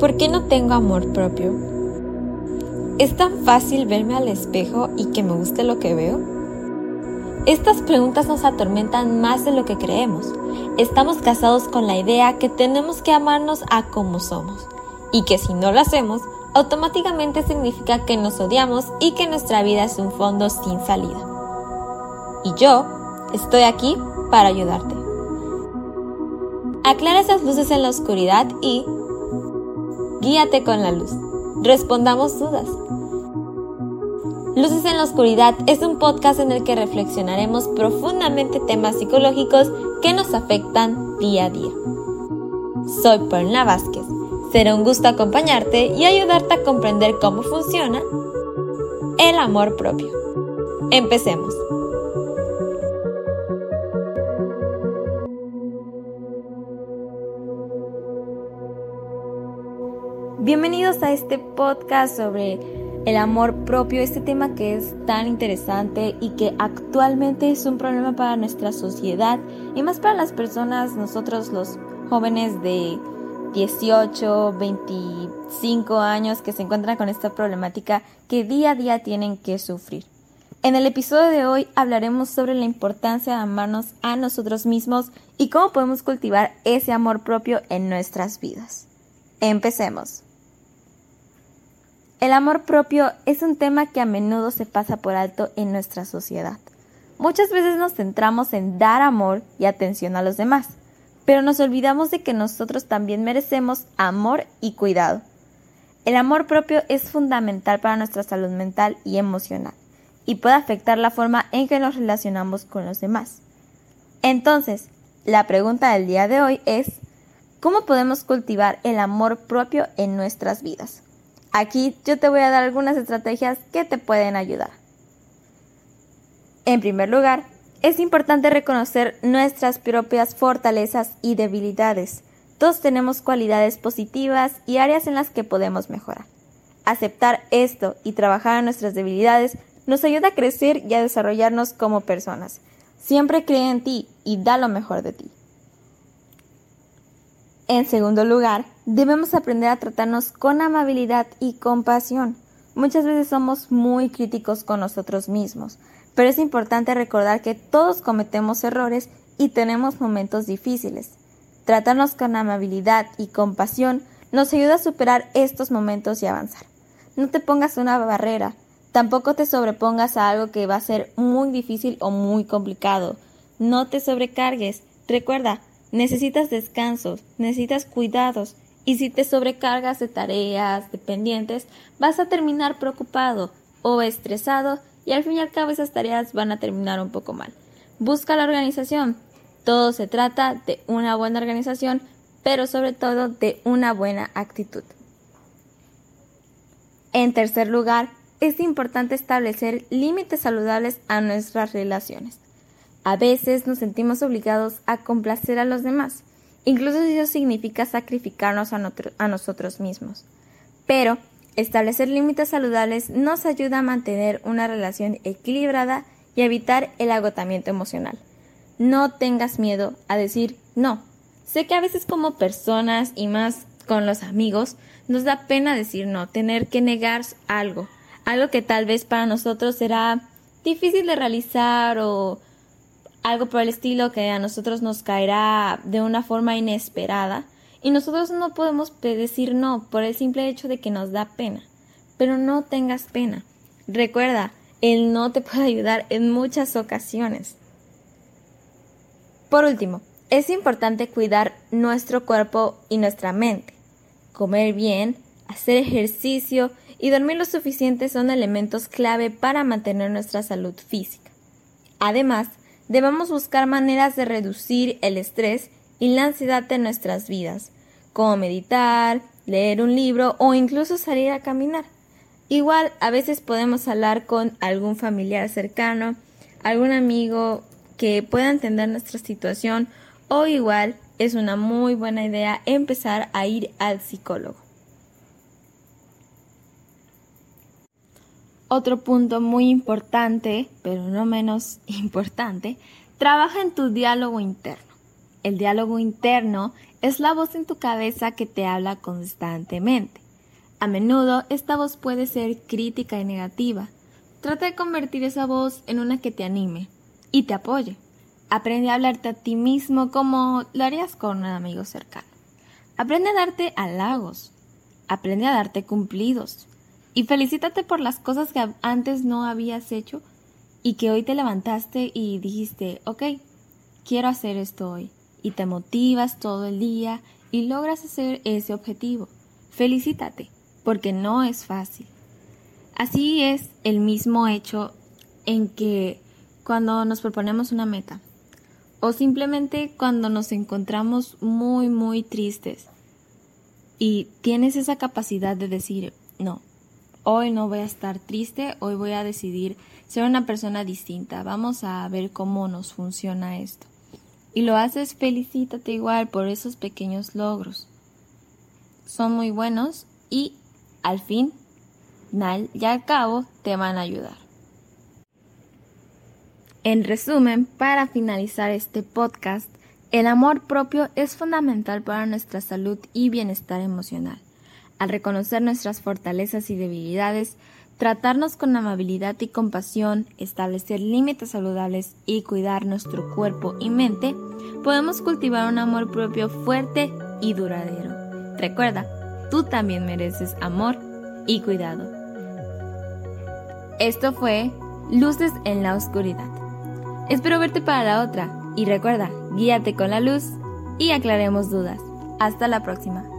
¿Por qué no tengo amor propio? ¿Es tan fácil verme al espejo y que me guste lo que veo? Estas preguntas nos atormentan más de lo que creemos. Estamos casados con la idea que tenemos que amarnos a como somos y que si no lo hacemos, automáticamente significa que nos odiamos y que nuestra vida es un fondo sin salida. Y yo estoy aquí para ayudarte. Aclara esas luces en la oscuridad y guíate con la luz. Respondamos dudas. Luces en la Oscuridad es un podcast en el que reflexionaremos profundamente temas psicológicos que nos afectan día a día. Soy Perla Vázquez. Será un gusto acompañarte y ayudarte a comprender cómo funciona el amor propio. Empecemos. Bienvenidos a este podcast sobre el amor propio, este tema que es tan interesante y que actualmente es un problema para nuestra sociedad y más para las personas, nosotros los jóvenes de 18, 25 años que se encuentran con esta problemática que día a día tienen que sufrir. En el episodio de hoy hablaremos sobre la importancia de amarnos a nosotros mismos y cómo podemos cultivar ese amor propio en nuestras vidas. Empecemos. El amor propio es un tema que a menudo se pasa por alto en nuestra sociedad. Muchas veces nos centramos en dar amor y atención a los demás, pero nos olvidamos de que nosotros también merecemos amor y cuidado. El amor propio es fundamental para nuestra salud mental y emocional, y puede afectar la forma en que nos relacionamos con los demás. Entonces, la pregunta del día de hoy es, ¿cómo podemos cultivar el amor propio en nuestras vidas? Aquí yo te voy a dar algunas estrategias que te pueden ayudar. En primer lugar, es importante reconocer nuestras propias fortalezas y debilidades. Todos tenemos cualidades positivas y áreas en las que podemos mejorar. Aceptar esto y trabajar en nuestras debilidades nos ayuda a crecer y a desarrollarnos como personas. Siempre cree en ti y da lo mejor de ti. En segundo lugar, debemos aprender a tratarnos con amabilidad y compasión. Muchas veces somos muy críticos con nosotros mismos, pero es importante recordar que todos cometemos errores y tenemos momentos difíciles. Tratarnos con amabilidad y compasión nos ayuda a superar estos momentos y avanzar. No te pongas una barrera, tampoco te sobrepongas a algo que va a ser muy difícil o muy complicado. No te sobrecargues. Recuerda, necesitas descansos, necesitas cuidados y si te sobrecargas de tareas, de pendientes, vas a terminar preocupado o estresado y al fin y al cabo esas tareas van a terminar un poco mal. Busca la organización. Todo se trata de una buena organización, pero sobre todo de una buena actitud. En tercer lugar, es importante establecer límites saludables a nuestras relaciones. A veces nos sentimos obligados a complacer a los demás, incluso si eso significa sacrificarnos a, nosotros mismos. Pero establecer límites saludables nos ayuda a mantener una relación equilibrada y evitar el agotamiento emocional. No tengas miedo a decir no. Sé que a veces como personas y más con los amigos nos da pena decir no, tener que negar algo, algo que tal vez para nosotros será difícil de realizar o algo por el estilo que a nosotros nos caerá de una forma inesperada y nosotros no podemos decir no por el simple hecho de que nos da pena. Pero no tengas pena. Recuerda, el no te puede ayudar en muchas ocasiones. Por último, es importante cuidar nuestro cuerpo y nuestra mente. Comer bien, hacer ejercicio y dormir lo suficiente son elementos clave para mantener nuestra salud física. Además, debemos buscar maneras de reducir el estrés y la ansiedad de nuestras vidas, como meditar, leer un libro o incluso salir a caminar. Igual a veces podemos hablar con algún familiar cercano, algún amigo que pueda entender nuestra situación o igual es una muy buena idea empezar a ir al psicólogo. Otro punto muy importante, pero no menos importante, trabaja en tu diálogo interno. El diálogo interno es la voz en tu cabeza que te habla constantemente. A menudo esta voz puede ser crítica y negativa. Trata de convertir esa voz en una que te anime y te apoye. Aprende a hablarte a ti mismo como lo harías con un amigo cercano. Aprende a darte halagos. Aprende a darte cumplidos. Y felicítate por las cosas que antes no habías hecho y que hoy te levantaste y dijiste, ok, quiero hacer esto hoy y te motivas todo el día y logras hacer ese objetivo. Felicítate, porque no es fácil. Así es el mismo hecho en que cuando nos proponemos una meta o simplemente cuando nos encontramos muy, muy tristes y tienes esa capacidad de decir, no, hoy no voy a estar triste, hoy voy a decidir ser una persona distinta, vamos a ver cómo nos funciona esto y lo haces, felicítate igual por esos pequeños logros. Son muy buenos y al fin y al cabo te van a ayudar. En resumen, para finalizar este podcast, el amor propio es fundamental para nuestra salud y bienestar emocional. Al reconocer nuestras fortalezas y debilidades, tratarnos con amabilidad y compasión, establecer límites saludables y cuidar nuestro cuerpo y mente, podemos cultivar un amor propio fuerte y duradero. Recuerda, tú también mereces amor y cuidado. Esto fue Luces en la Oscuridad. Espero verte para la otra y recuerda, guíate con la luz y aclaremos dudas. Hasta la próxima.